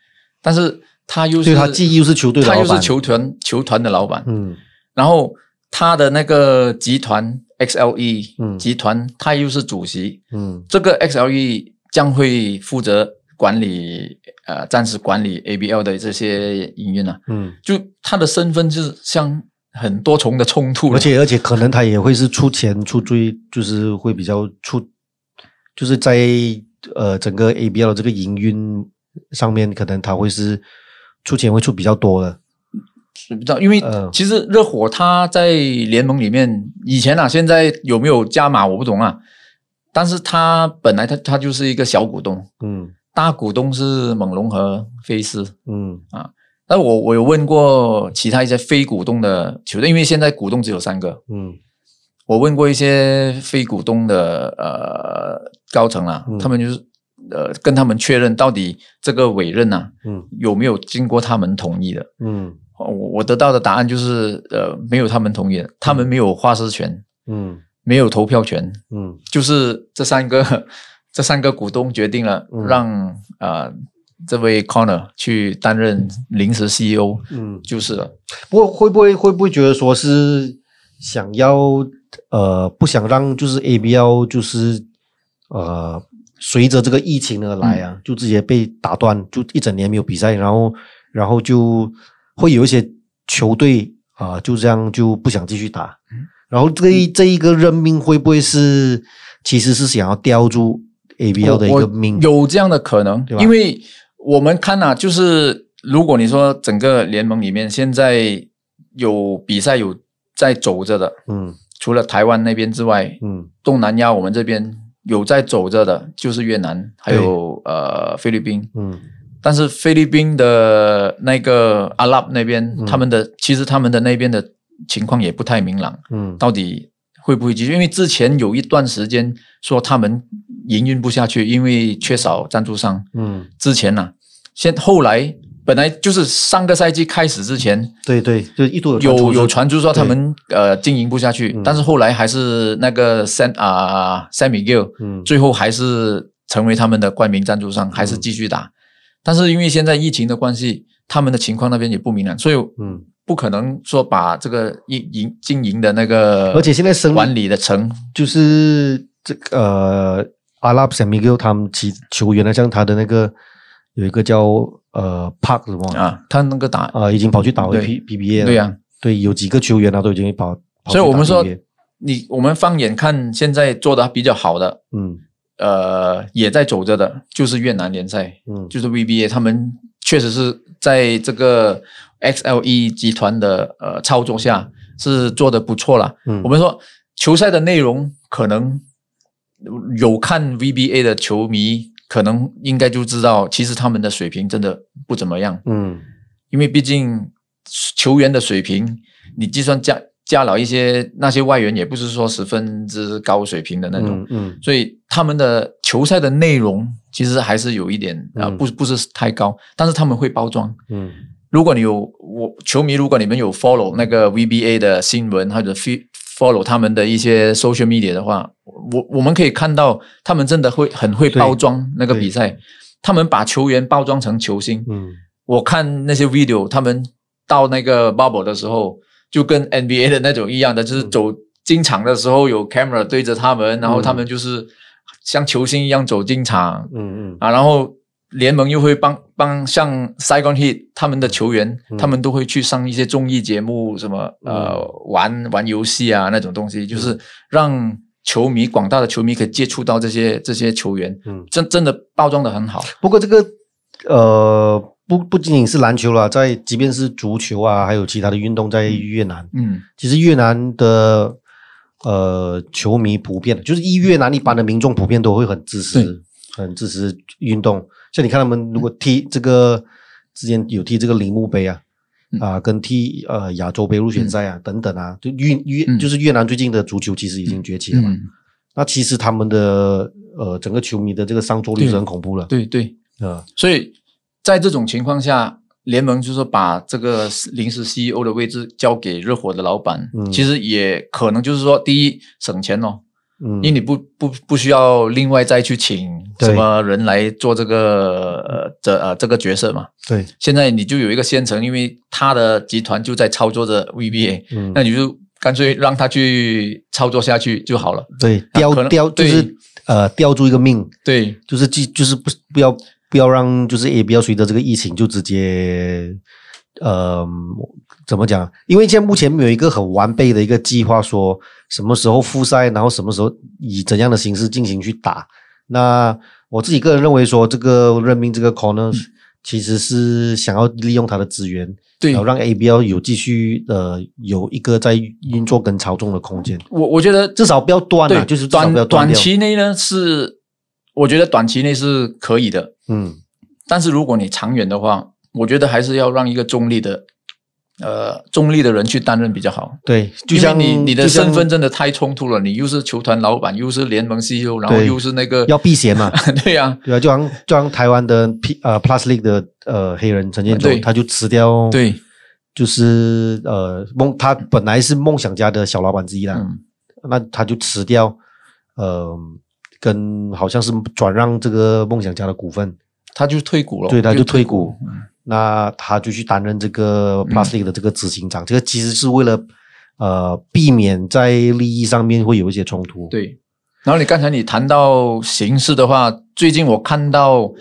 S2: 但是他又是
S1: 他既又是球队老板，
S2: 又是球团球团的老板，
S1: 嗯。
S2: 然后他的那个集团 XLE
S1: 嗯。
S2: 集团，他又是主席，
S1: 嗯。
S2: 这个 XLE 将会负责管理呃暂时管理 ABL 的这些营运啊，
S1: 嗯，
S2: 就他的身份就是像很多重的冲突，
S1: 而且而且可能他也会是出钱出最，就是会比较出，就是在呃整个 ABL 的这个营运上面，可能他会是出钱会出比较多的。
S2: 不知道，因为
S1: 呃
S2: 其实热火他在联盟里面以前啊，现在有没有加码我不懂啊，但是他本来他他就是一个小股东，
S1: 嗯。
S2: 大股东是猛龙和菲斯。
S1: 嗯。
S2: 啊但我我有问过其他一些非股东的球队，因为现在股东只有三个，
S1: 嗯。
S2: 我问过一些非股东的呃高层啊，
S1: 嗯。
S2: 他们就是呃跟他们确认到底这个委任啊
S1: 嗯
S2: 有没有经过他们同意的。
S1: 嗯
S2: 哦我我得到的答案就是呃没有他们同意的，他们没有话事权，
S1: 嗯
S2: 没有投票权，
S1: 嗯
S2: 就是这三个这三个股东决定了
S1: 嗯
S2: 让、呃这位 Connor 去担任临时 CEO，
S1: 嗯。
S2: 就是了。
S1: 不过会不会会不会觉得说是想要呃不想让就是 ABL 就是呃随着这个疫情而来啊，就直接被打断，就一整年没有比赛，然后然后就会有一些球队啊、就这样就不想继续打，然后这一这一个任命会不会是其实是想要吊住 ABL 的一个命？
S2: 有这样的可能
S1: 对，吧？
S2: 因为我们看啊，就是如果你说整个联盟里面现在有比赛有在走着的，
S1: 嗯。
S2: 除了台湾那边之外，
S1: 嗯。
S2: 东南亚我们这边有在走着的，就是越南，还有呃菲律宾。
S1: 嗯
S2: 但是菲律宾的那个阿拉伯那边，
S1: 嗯
S2: 他们的其实他们的那边的情况也不太明朗，
S1: 嗯
S2: 到底会不会继续？因为之前有一段时间说他们营运不下去，因为缺少赞助商。
S1: 嗯，
S2: 之前呢、现后来本来就是上个赛季开始之前，
S1: 对对，就一度有
S2: 有有
S1: 传
S2: 传出说他们呃经营不下去，
S1: 嗯
S2: 但是后来还是那个 San 啊、San Miguel
S1: 嗯
S2: 最后还是成为他们的冠名赞助商，还是继续打。但是因为现在疫情的关系，他们的情况那边也不明朗，所以
S1: 嗯。
S2: 不可能说把这个营营经营的那个，
S1: 而且现在生
S2: 管理的层，
S1: 就是这个呃，阿拉伯 San Miguel 他们其球员呢，像他的那个有一个叫呃 Park 什么
S2: 啊，他那个打，
S1: 呃，已经跑去打回
S2: 对
S1: P P B A 了。
S2: 对呀、
S1: 对，有几个球员他都已经跑。跑
S2: 所以我们说你我们放眼看，现在做的比较好的，
S1: 嗯
S2: 呃，也在走着的，就是越南联赛，
S1: 嗯
S2: 就是 VBA，他们确实是在这个 XLE 集团的呃操作下是做的不错了。
S1: 嗯，
S2: 我们说球赛的内容可能有看 VBA 的球迷，可能应该就知道，其实他们的水平真的不怎么样。
S1: 嗯。
S2: 因为毕竟球员的水平，你就算加加了一些那些外援，也不是说十分之高水平的那种，
S1: 嗯嗯。
S2: 所以他们的球赛的内容其实还是有一点啊、不不是太高，但是他们会包装。
S1: 嗯。
S2: 如果你有我球迷，如果你们有 follow 那个 VBA 的新闻或者 fe- follow 他们的一些 social media 的话，我我们可以看到他们真的会很会包装那个比赛，他们把球员包装成球星。
S1: 嗯。
S2: 我看那些 video，他们到那个 bubble 的时候，就跟 NBA 的那种一样的，就是走进场的时候有 camera 对着他们，然后他们就是像球星一样走进场。
S1: 嗯嗯。
S2: 啊，然后联盟又会帮帮像 Saigon Heat 他们的球员，
S1: 嗯。
S2: 他们都会去上一些综艺节目，什么呃玩玩游戏啊那种东西，就是让球迷广大的球迷可以接触到这些这些球员，
S1: 嗯。
S2: 真真的包装的很好。
S1: 不过这个呃，不不仅仅是篮球啦，在即便是足球啊，还有其他的运动，在越南，
S2: 嗯。
S1: 其实越南的呃球迷普遍，就是一越南一般的民众普遍都会很支
S2: 对。
S1: 持，很支持运动。像你看他们如果踢这个之前有踢这个铃木杯啊。
S2: 嗯。
S1: 啊，跟踢呃亚洲杯入选赛啊，等等啊，就越越、
S2: 嗯。
S1: 就是越南最近的足球其实已经崛起了嘛。
S2: 嗯，
S1: 那其实他们的呃整个球迷的这个上座率是很恐怖了，
S2: 对对，
S1: 啊，
S2: 所以在这种情况下，联盟就是说把这个临时 CEO 的位置交给热火的老板，
S1: 嗯。
S2: 其实也可能就是说，第一省钱哦，
S1: 嗯。
S2: 因为你不不不需要另外再去请什么人来做这个呃这呃这个角色嘛。
S1: 对，
S2: 现在你就有一个现成，因为他的集团就在操作着 VBA，、
S1: 嗯。
S2: 那你就干脆让他去操作下去就好了。
S1: 对，吊吊就是呃吊住一个命，
S2: 对，
S1: 就是记就是不不要不要让就是也不要随着这个疫情就直接呃怎么讲？因为现在目前没有一个很完备的一个计划，说什么时候复赛，然后什么时候以怎样的形式进行去打。那我自己个人认为说，这个任命这个 corner 其实是想要利用他的资源，
S2: 对
S1: 然后让 ABL 有继续呃有一个在运作跟操纵的空间，
S2: 我我觉得
S1: 至少不要断啊，就是
S2: 短短
S1: 不要断掉。
S2: 期内呢是，我觉得短期内是可以的，
S1: 嗯
S2: 但是如果你长远的话，我觉得还是要让一个中立的，呃，中立的人去担任比较好。
S1: 对，就像
S2: 你你的身份真的太冲突了，你又是球团老板，又是联盟 CEO，然后又是那个
S1: 要避嫌嘛，
S2: 对呀、
S1: 对啊，就像就像台湾的 P 呃 Plus League 的呃黑人陈建州，他就辞掉，，
S2: 对，
S1: 就是呃梦他本来是梦想家的小老板之一啦，
S2: 嗯，
S1: 那他就辞掉，呃，跟好像是转让这个梦想家的股份，
S2: 他就退股了，
S1: 对，他就退
S2: 股
S1: 股。，那他就去担任这个 Plastic 的这个执行长，这个其实是为了呃避免在利益上面会有一些冲突。，
S2: 对。然后你刚才你谈到形势的话，最近我看到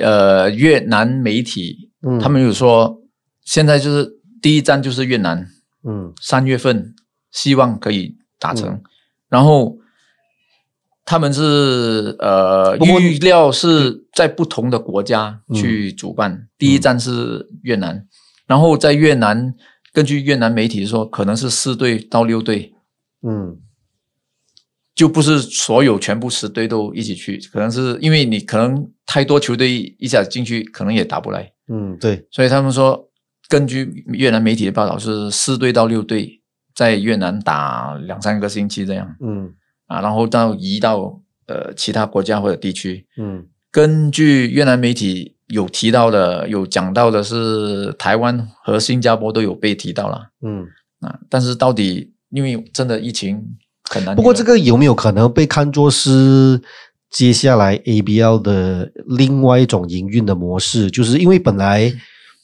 S2: 呃越南媒体
S1: 嗯。
S2: 他们有说，现在就是第一站就是越南，
S1: 嗯。
S2: 三月份希望可以达成，
S1: 嗯。
S2: 然后他们是呃预料是在不同的国家
S1: 嗯。
S2: 去主办，第一站是越南，然后在越南，根据越南媒体说，可能是四队到六队，
S1: 嗯。
S2: 就不是所有全部十队都一起去，可能是因为你可能太多球队一下子进去，可能也打不来，
S1: 嗯，对，
S2: 所以他们说，根据越南媒体的报道是四队到六队在越南打两三个星期这样。
S1: 嗯
S2: 啊，然后到移到呃其他国家或者地区。
S1: 嗯
S2: 根据越南媒体有提到的，有讲到的是台湾和新加坡都有被提到了
S1: 嗯。
S2: 啊，但是到底因为真的疫情很难，
S1: 不过这个有没有可能被看作是接下来 ABL 的另外一种营运的模式？就是因为本来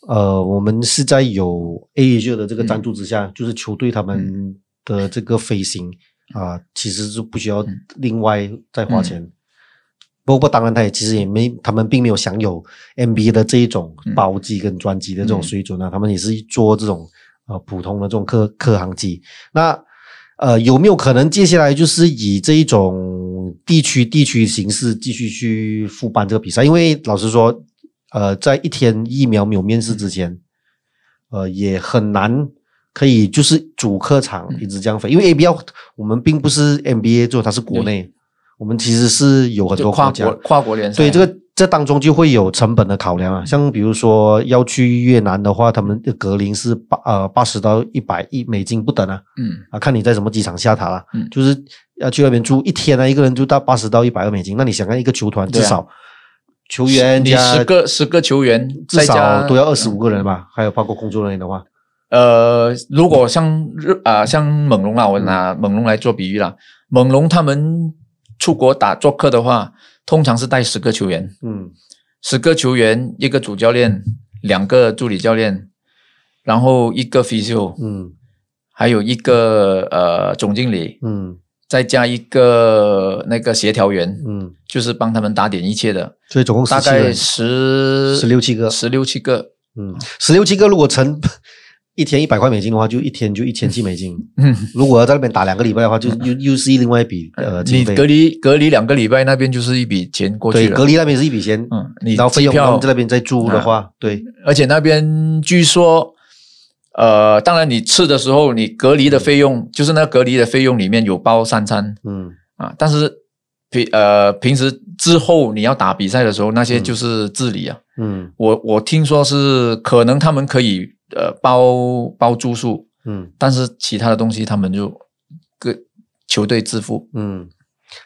S1: 呃我们是在有 AAG 的这个赞助之下，就是球队他们的这个飞行啊、其实是不需要另外再花钱。不过，当然，他也其实也没，他们并没有享有 NBA 的这一种包机跟专机的这种水准啊，他们也是做这种呃普通的这种客客航机。那呃，有没有可能接下来就是以这一种地区地区形式继续去复办这个比赛？因为老实说，呃，在一天疫苗没有面世之前，呃，也很难可以就是主客场一直这样飞，因为 ABL 我们并不是 NBA 做，它是国内，我们其实是有很多国家。
S2: 国跨国联赛，
S1: 对，这个这当中就会有成本的考量啊，像比如说要去越南的话，他们的格林是八呃八十到一百亿美金不等啊，
S2: 嗯。
S1: 啊，看你在什么机场下塔啦，
S2: 嗯。
S1: 就是要去那边住一天啊，一个人就到八十到一百二美金，那你想看一个球团至少球员
S2: 你
S1: 加
S2: 十个十个球员
S1: 至少都要二十五个人吧，还有包括工作人员的话，
S2: 呃，如果像日啊、像猛龙啊，我拿猛龙来做比喻啦，猛龙他们出国打做客的话，通常是带十个球员，
S1: 嗯。
S2: 十个球员，一个主教练，两个助理教练，然后一个 physio，
S1: 嗯。
S2: 还有一个呃总经理，
S1: 嗯。
S2: 再加一个那个协调员，
S1: 嗯，
S2: 就是帮他们打点一切的，
S1: 所以总共
S2: 大概
S1: 十，
S2: 十
S1: 十六七个。
S2: 十六七个，
S1: 嗯，十六七个如果乘一天一百块美金的话，就一天就一千七美金。
S2: 嗯。
S1: 如果要在那边打两个礼拜的话，就又又是另外一笔 呃
S2: 你
S1: 经费。
S2: 隔离隔离两个礼拜，那边就是一笔钱过去
S1: 对，
S2: 了。
S1: 隔离那边是一笔钱，
S2: 嗯，你
S1: 然后费用
S2: 机票啊
S1: 我们在那边再住的话，对，
S2: 而且那边据说，呃，当然你吃的时候，你隔离的费用就是那隔离的费用里面有包三餐
S1: 嗯
S2: 啊，但是平呃平时之后你要打比赛的时候，那些就是自理啊。
S1: 嗯
S2: 我我听说是可能他们可以呃包包住宿，
S1: 嗯
S2: 但是其他的东西他们就各球队自付。
S1: 嗯，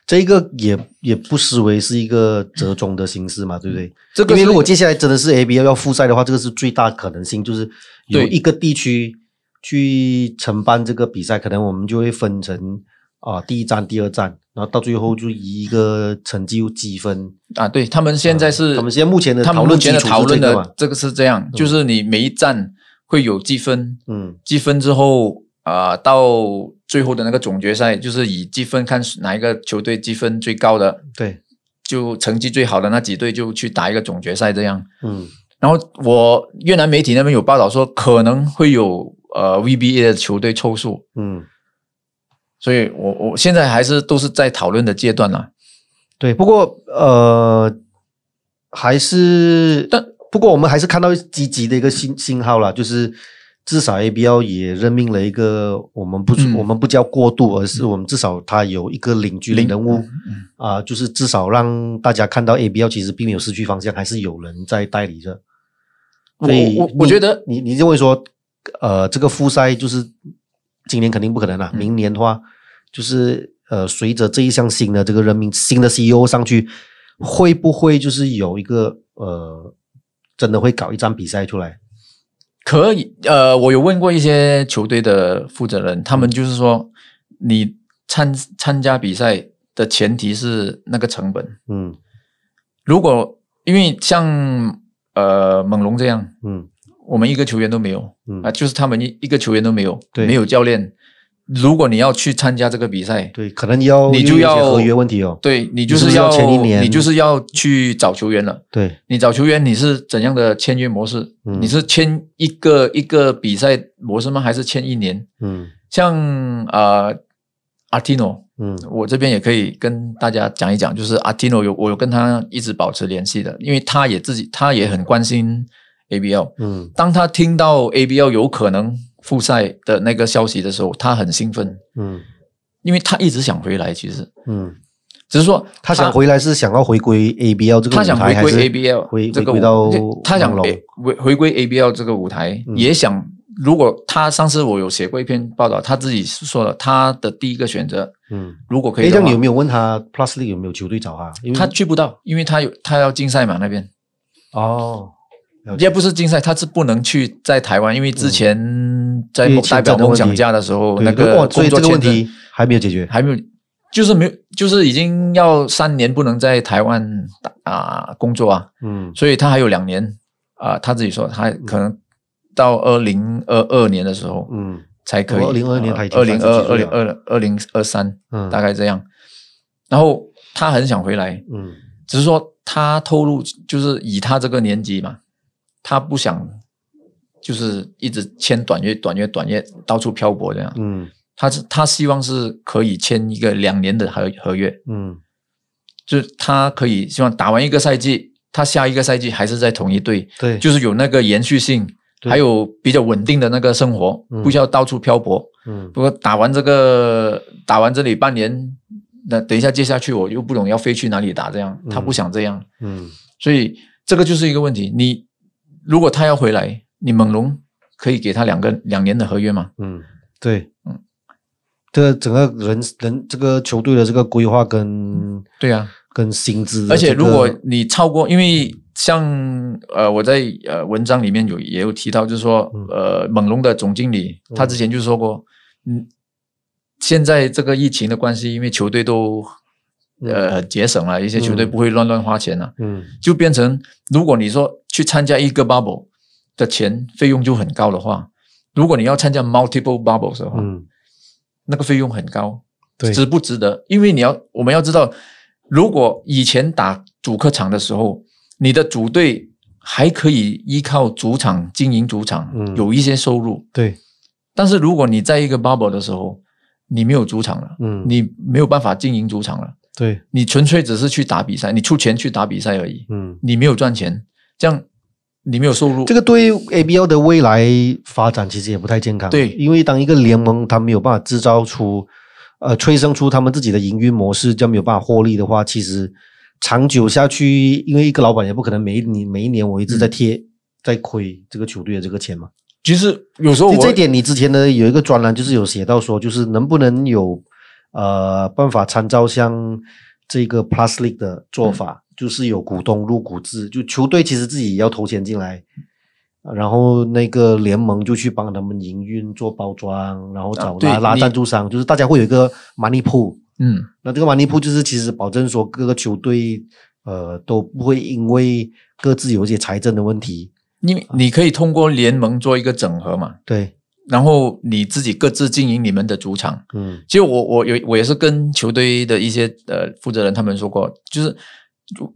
S1: 这个也也不失为是一个折中的形式嘛，对不对？
S2: 这个
S1: 因为如果接下来真的是 ABL 要复赛的话，这个是最大可能性，就是有一个地区去承办这个比赛，可能我们就会分成啊、第一站、第二站，然后到最后就以一个成绩积分。
S2: 啊，对他们现在是、
S1: 他们现在目前的
S2: 他们目前的
S1: 讨论
S2: 的
S1: 这个嘛
S2: 这个是这样，就是你每一站会有积分，
S1: 嗯
S2: 积分之后啊、到最后的那个总决赛，就是以积分看哪一个球队积分最高的，
S1: 对，
S2: 就成绩最好的那几队就去打一个总决赛这样。
S1: 嗯
S2: 然后我越南媒体那边有报道说，可能会有呃 VBA 的球队凑数，
S1: 嗯，
S2: 所以我我现在还是都是在讨论的阶段啦。
S1: 对。不过呃，还是
S2: 但
S1: 不过我们还是看到积极的一个信信号了，就是至少 ABL 也任命了一个我们不、
S2: 嗯。
S1: 我们不叫过渡，而是我们至少他有一个领军
S2: 领
S1: 人物
S2: 嗯。
S1: 啊、就是至少让大家看到 ABL 其实并没有失去方向，还是有人在代理着。所以
S2: 我我我觉得
S1: 你你认为说，呃，这个复赛就是今年肯定不可能了、
S2: 嗯。
S1: 明年的话，就是呃，随着这一项新的这个任命新的 CEO 上去，会不会就是有一个呃，真的会搞一场比赛出来？
S2: 可以，呃，我有问过一些球队的负责人，他们就是说，你参参加比赛的前提是那个成本。
S1: 嗯
S2: 如果因为像呃猛龙这样，
S1: 嗯
S2: 我们一个球员都没有
S1: 嗯
S2: 啊，就是他们一一个球员都没有，
S1: 对
S2: 没有教练。如果你要去参加这个比赛，
S1: 对，可能要
S2: 你就要
S1: 合约问题哦。
S2: 对你就
S1: 你是是要
S2: 要
S1: 前一年
S2: 你就是要去找球员了。
S1: 对，
S2: 你找球员，你是怎样的签约模式？
S1: 嗯
S2: 你是签一个一个比赛模式吗？还是签一年？
S1: 嗯
S2: 像呃阿蒂诺，
S1: 嗯
S2: 我这边也可以跟大家讲一讲，就是阿蒂诺有我有跟他一直保持联系的，因为他也自己他也很关心 ABL。
S1: 嗯
S2: 当他听到 ABL 有可能复赛的那个消息的时候，他很兴奋，
S1: 嗯
S2: 因为他一直想回来。其实
S1: 嗯，
S2: 只是说
S1: 他想回来是想要回归 ABL 这个舞台，
S2: 他想回归 ABL
S1: 回
S2: 这个舞
S1: 回到
S2: 他想回回归 ABL 这个舞台，
S1: 嗯
S2: 也想。如果他上次我有写过一篇报道，他自己是说了他的第一个选择，
S1: 嗯。
S2: 如果可以
S1: 哎，这
S2: 的话
S1: 样你有没有问他 Plus League 有没有球队找他？因为
S2: 他去不到，因为他有他要竞赛嘛那边，
S1: 哦，
S2: 也不是竞赛，他是不能去在台湾，因为之前在代表梦想家的时候，
S1: 对
S2: 那个
S1: 哇所以
S2: 工作
S1: 问题还没有解决。
S2: 还没有，就是没有，就是已经要三年不能在台湾啊、工作啊，
S1: 嗯。
S2: 所以他还有两年啊、他自己说他可能到二零二二年的时候
S1: 嗯。
S2: 才可以，
S1: 哦2022年他已经
S2: 二零二
S1: 37
S2: 二零二二零二三
S1: 嗯，
S2: 大概这样，然后他很想回来，
S1: 嗯。
S2: 只是说他透露，就是以他这个年纪嘛，他不想就是一直签短约、短约、短约，到处漂泊这样。
S1: 嗯
S2: 他是他希望是可以签一个两年的合合约，
S1: 嗯
S2: 就是他可以希望打完一个赛季，他下一个赛季还是在同一队，
S1: 对，
S2: 就是有那个延续性，还有比较稳定的那个生活，
S1: 嗯
S2: 不需要到处漂泊。
S1: 嗯
S2: 不过打完这个，打完这里半年，那等一下接下去我又不懂要飞去哪里打，这样他不想这样。
S1: 嗯
S2: 所以这个就是一个问题。你如果他要回来，你猛龙可以给他两个两年的合约吗？
S1: 嗯，对，
S2: 嗯，
S1: 这整个人人这个球队的这个规划跟
S2: 对啊，
S1: 跟薪资的
S2: 而且，如果你超过，因为像呃我在呃文章里面有也有提到，就是说
S1: 嗯。
S2: 呃猛龙的总经理他之前就说过，嗯，现在这个疫情的关系，因为球队都呃节省了，一些球队
S1: 嗯。
S2: 不会乱乱花钱了，
S1: 嗯。
S2: 就变成如果你说去参加一个 bubble 的钱费用就很高的话，如果你要参加 multiple bubbles 的话，
S1: 嗯。
S2: 那个费用很高，
S1: 对。
S2: 值不值得？因为你要我们要知道，如果以前打主客场的时候，你的主队还可以依靠主场经营主场，
S1: 嗯。
S2: 有一些收入，
S1: 对，
S2: 但是如果你在一个 bubble 的时候，你没有主场了，
S1: 嗯。
S2: 你没有办法经营主场了，
S1: 对，
S2: 你纯粹只是去打比赛，你出钱去打比赛而已，
S1: 嗯。
S2: 你没有赚钱，这样你没有收入，
S1: 这个对 ABL 的未来发展其实也不太健康。
S2: 对
S1: 因为当一个联盟它没有办法制造出呃催生出他们自己的营运模式，这样没有办法获利的话，其实长久下去，因为一个老板也不可能每一年每一年我一直在贴、在亏这个球队的这个钱嘛。
S2: 其实有时候我
S1: 这一点你之前呢有一个专栏就是有写到说，就是能不能有呃办法参照像这个 Plus League 的做法，就是有股东入股制，就球队其实自己也要投钱进来，然后那个联盟就去帮他们营运做包装，然后找
S2: 啊
S1: 拉、拉赞助商，就是大家会有一个 money pool。
S2: 嗯
S1: 那这个 money pool 就是其实保证说各个球队呃都不会因为各自有一些财政的问题，
S2: 因为你可以通过联盟做一个整合嘛，
S1: 对，
S2: 然后你自己各自经营你们的主场。
S1: 嗯
S2: 其实我我有我也是跟球队的一些呃负责人他们说过，就是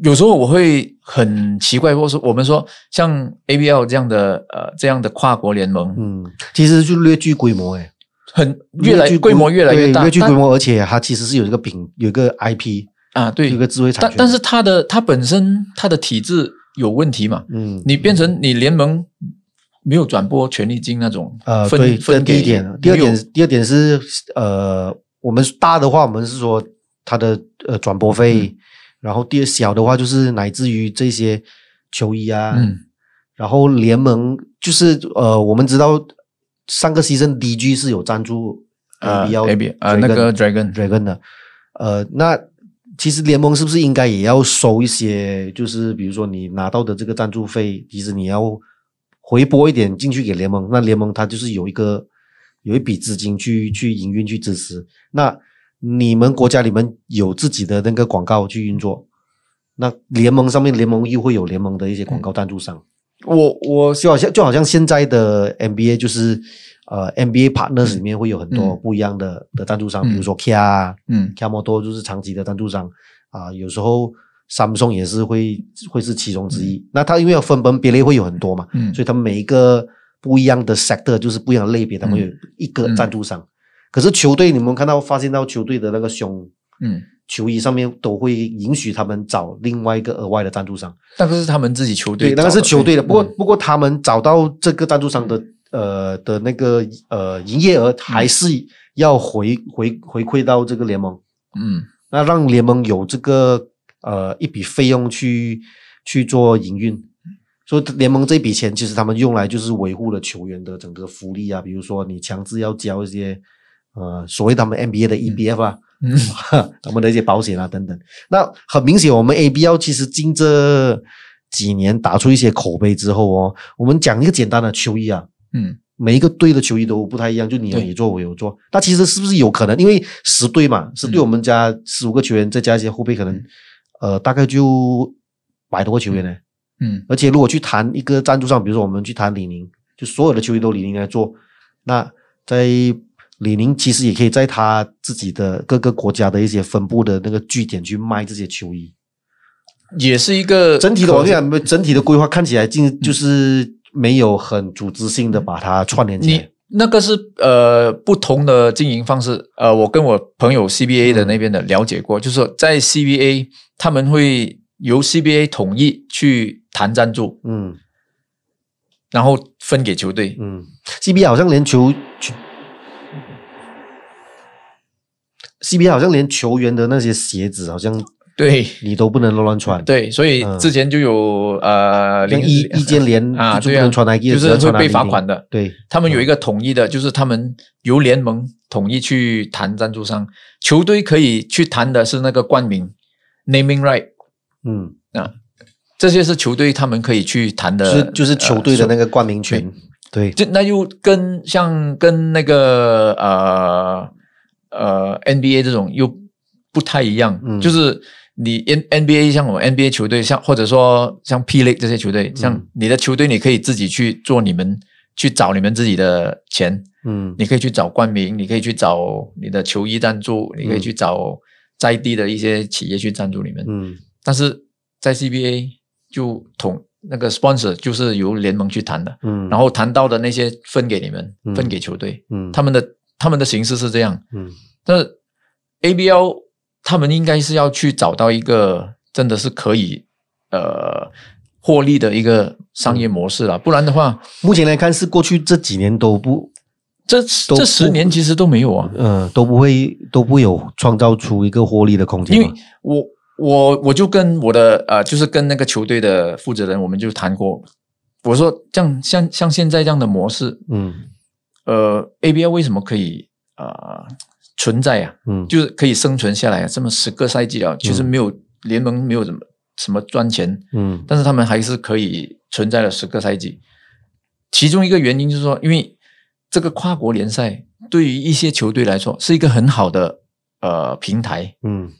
S2: 有时候我会很奇怪，或说我们说像 ABL 这样的呃这样的跨国联盟，
S1: 嗯，其实就略具规模诶。
S2: 很越来
S1: 具
S2: 规模越来越大，但
S1: 略具规模，而且它其实是有一个品，有一个 IP，
S2: 啊，对
S1: 有一，个智慧产权。
S2: 但但是它的它本身它的体制有问题嘛，
S1: 嗯，
S2: 你变成你联盟没有转播权利金那种
S1: 呃，
S2: 分
S1: 对，
S2: 分给
S1: 这第一点，第二点，第二点是呃，我们大的话，我们是说它的呃转播费，
S2: 嗯。
S1: 然后第二小的话就是乃至于这些球衣啊，
S2: 嗯。
S1: 然后联盟就是呃，我们知道上个 season DG 是有赞助
S2: 呃
S1: ABL
S2: B 呃那个 Dragon
S1: Dragon 的，呃，那其实联盟是不是应该也要收一些？就是比如说你拿到的这个赞助费，其实你要回拨一点进去给联盟，那联盟它就是有一个有一笔资金去去营运去支持。那你们国家里面有自己的那个广告去运作，那联盟上面联盟又会有联盟的一些广告赞助商，
S2: 我我
S1: 就好像就好像现在的 NBA 就是呃 NBA partners 里面会有很多
S2: 嗯。
S1: 不一样的的赞助商，
S2: 嗯。
S1: 比如说 Kia 啊
S2: 嗯。
S1: Kia Moto 就是长期的赞助商啊，有时候 Samsung 也是会会是其中之一。那它因为要分门别类会有很多嘛，
S2: 嗯
S1: 所以他们每一个不一样的 sector 就是不一样的类别，他们有一个赞助商。可是球队，你们看到发现到球队的那个胸
S2: 嗯，
S1: 球衣上面都会允许他们找另外一个额外的赞助商。
S2: 那个是他们自己球队
S1: 对，那个是球队的。不过
S2: 嗯
S1: 不过他们找到这个赞助商的呃的那个呃营业额，还是要回回回馈到这个联盟。
S2: 嗯
S1: 那让联盟有这个呃一笔费用去去做营运，所以联盟这笔钱其实他们用来就是维护了球员的整个福利啊，比如说你强制要交一些呃所谓他们 NBA 的 EBF 啊，
S2: 嗯
S1: 他们的一些保险啊等等。那很明显，我们 ABL 其实近这几年打出一些口碑之后哦，我们讲一个简单的球衣啊，
S2: 嗯
S1: 每一个队的球衣都不太一样，就你有你做，我有做。那其实是不是有可能？因为十队嘛，十队
S2: 嗯
S1: 我们加十五个球员，再加一些后备，可能呃大概就百多个球员呢。
S2: 嗯
S1: 而且如果去谈一个赞助商，比如说我们去谈李宁，就所有的球衣都李宁来做，那在李宁其实也可以在他自己的各个国家的一些分布的那个据点去卖这些球衣。
S2: 也是一个
S1: 整体的
S2: 可
S1: 我跟你讲，整体的规划看起来竟就是没有很组织性的把它串联起来
S2: 你。那个是呃不同的经营方式，呃，我跟我朋友 CBA 的那边的了解过，就是说在 CBA 他们会由 CBA 统一去谈赞助，
S1: 嗯。
S2: 然后分给球队。
S1: 嗯，CBA 好像连球球 CBA 好像连球员的那些鞋子，好像
S2: 对
S1: 你都不能乱穿。
S2: 对，所以
S1: 嗯
S2: 之前就有呃零
S1: 像易易建联
S2: 啊，对啊，
S1: 就不能穿 Nike 的
S2: 就是会被罚款的。
S1: 对，
S2: 他们有一个统一的，就是他们由联盟统一去谈赞助商，球队可以去谈的是那个冠名 naming right
S1: 嗯，
S2: 啊，这些是球队他们可以去谈的，
S1: 就是就是球队的那
S2: 个。
S1: 冠名权。对，
S2: 就那又跟像跟那个呃呃 NBA 这种又不太一样，
S1: 嗯
S2: 就是你 N NBA 像我们 NBA 球队，像或者说像 P League 这些球队，像
S1: 嗯
S2: 你的球队，你可以自己去做你们去找你们自己的钱，
S1: 嗯。
S2: 你可以去找冠名，你可以去找你的球衣赞助，你可以去找在地的一些企业去赞助你们，
S1: 嗯。
S2: 但是在 CBA 就统那个 sponsor 就是由联盟去谈的。
S1: 嗯，
S2: 然后谈到的那些分给你们，
S1: 嗯。
S2: 分给球队，
S1: 嗯。
S2: 他们的他们的形式是这样。
S1: 嗯。
S2: 但是 ABL 他们应该是要去找到一个真的是可以呃获利的一个商业模式了，不然的话，
S1: 目前来看是过去这几年都不
S2: 这这十年其实都没有啊。
S1: 呃都不会都不会有创造出一个获利的空间
S2: 因
S1: 嘛。
S2: 为我我我就跟我的呃，就是跟那个球队的负责人，我们就谈过，我说这样像像现在这样的模式，
S1: 嗯
S2: 呃，ABL 为什么可以呃存在啊？
S1: 嗯。
S2: 就是可以生存下来啊，这么十个赛季了，其实没有联盟没有怎么什么赚钱，
S1: 嗯。
S2: 但是他们还是可以存在了十个赛季。其中一个原因就是说，因为这个跨国联赛对于一些球队来说是一个很好的呃平台，
S1: 嗯。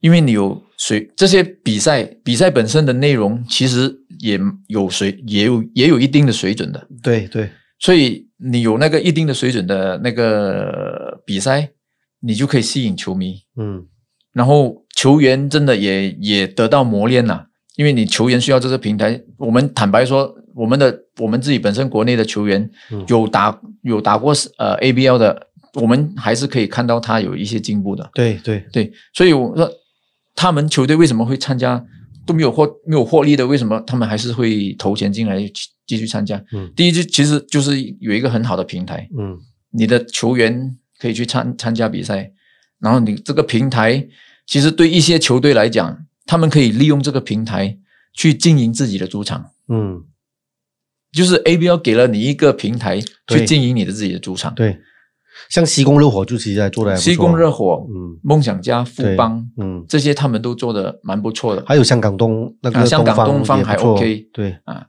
S2: 因为你有水这些比赛比赛本身的内容其实也有水也有也有一定的水准的，
S1: 对对，
S2: 所以你有那个一定的水准的那个比赛，你就可以吸引球迷，
S1: 嗯
S2: 然后球员真的也也得到磨练了，因为你球员需要这个平台。我们坦白说，我们的我们自己本身国内的球员
S1: 嗯
S2: 有打有打过呃 ABL 的，我们还是可以看到他有一些进步的。
S1: 对对，
S2: 对，所以我说他们球队为什么会参加都没有获没有获利的，为什么他们还是会投钱进来继继续参加？
S1: 嗯
S2: 第一就其实就是有一个很好的平台，
S1: 嗯
S2: 你的球员可以去参参加比赛，然后你这个平台其实对一些球队来讲，他们可以利用这个平台去经营自己的主场。
S1: 嗯，
S2: 就是 ABL 给了你一个平台去经营你的自己的主场，
S1: 对，像西宫热火就其实在做的还不错，
S2: 西宫热火、
S1: 嗯。
S2: 梦想家、富邦
S1: 嗯，
S2: 这些他们都做的蛮不错的。
S1: 还有香港东那个
S2: 啊香港东
S1: 东
S2: 方还 OK
S1: 对。
S2: 啊，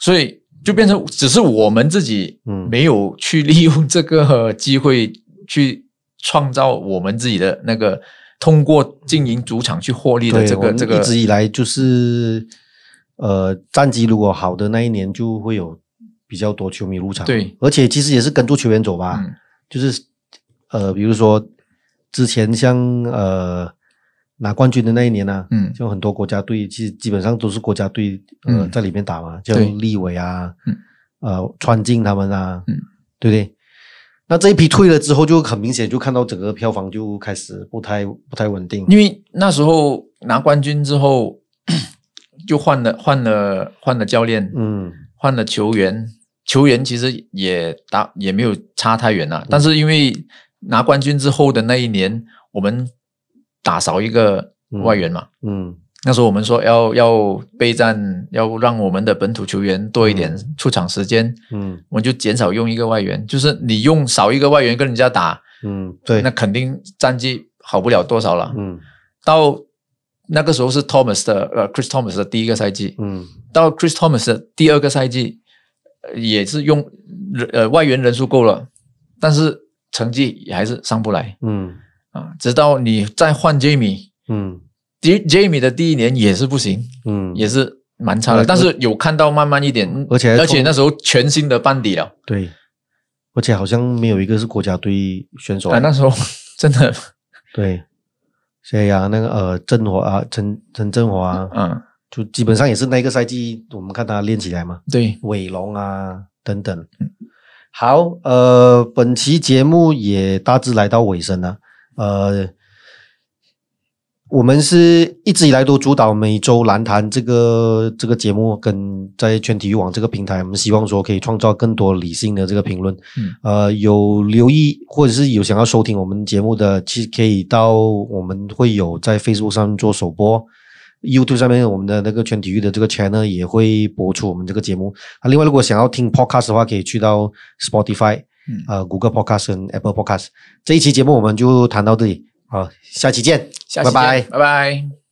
S2: 所以就变成只是我们自己
S1: 嗯。
S2: 没有去利用这个机会去创造我们自己的那个通过经营主场去获利的，这个这个
S1: 一直以来就是呃，战绩如果好的那一年，就会有比较多球迷入场。
S2: 对，
S1: 而且其实也是跟着球员走吧，
S2: 嗯。
S1: 就是呃，比如说之前像呃拿冠军的那一年呢、
S2: 嗯。
S1: 就很多国家队其实基本上都是国家队呃、
S2: 嗯。
S1: 在里面打嘛，像立伟啊，
S2: 嗯。
S1: 呃川进他们啊，
S2: 嗯。
S1: 对不对？那这一批退了之后，就很明显就看到整个票房就开始不太不太稳定。
S2: 因为那时候拿冠军之后，就换了换了换了教练，
S1: 嗯
S2: 换了球员，球员其实也打也没有差太远
S1: 嗯
S2: 啦。但是因为拿冠军之后的那一年，我们打少一个外援嘛，
S1: 嗯
S2: 那时候我们说要要备战，要让我们的本土球员多一点出场时间，
S1: 嗯。
S2: 我们就减少用一个外援，就是你用少一个外援跟人家打，
S1: 嗯，对，
S2: 那肯定战绩好不了多少了。
S1: 嗯。
S2: 到那个时候是 Thomas 的呃 Chris Thomas 的第一个赛季，
S1: 嗯。
S2: 到 Chris Thomas 的第二个赛季，呃也是用人呃外援人数够了，但是成绩也还是上不来。
S1: 嗯。
S2: 啊。直到你再换 Jamie，
S1: 嗯
S2: J Jamie 的第一年也是不行，
S1: 嗯，
S2: 也是蛮差的，
S1: 呃
S2: 但是有看到慢慢一点，
S1: 而且
S2: 而且那时候全新的班底了
S1: 对，而且好像没有一个是国家队选手
S2: 啊，那时候 真的
S1: 对，谁呀？那个呃，振华啊，陈陈振华啊，
S2: 嗯
S1: 就基本上也是那个赛季，我们看他练起来嘛，
S2: 对，
S1: 伟龙啊等等。好，呃，本期节目也大致来到尾声了，呃。我们是一直以来都主导每周篮坛这个这个节目，跟在全体育网这个平台，我们希望说可以创造更多理性的这个评论。
S2: 嗯
S1: 呃，有留意或者是有想要收听我们节目的，其实可以到我们会有在 Facebook 上做首播，YouTube 上面我们的那个全体育的这个 channel 也会播出我们这个节目。啊，另外如果想要听 podcast 的话，可以去到 Spotify、
S2: 嗯
S1: 呃 Google Podcast 跟 Apple Podcast。这一期节目我们就谈到这里，好，下期见，
S2: 下期见
S1: 拜拜。
S2: 拜拜。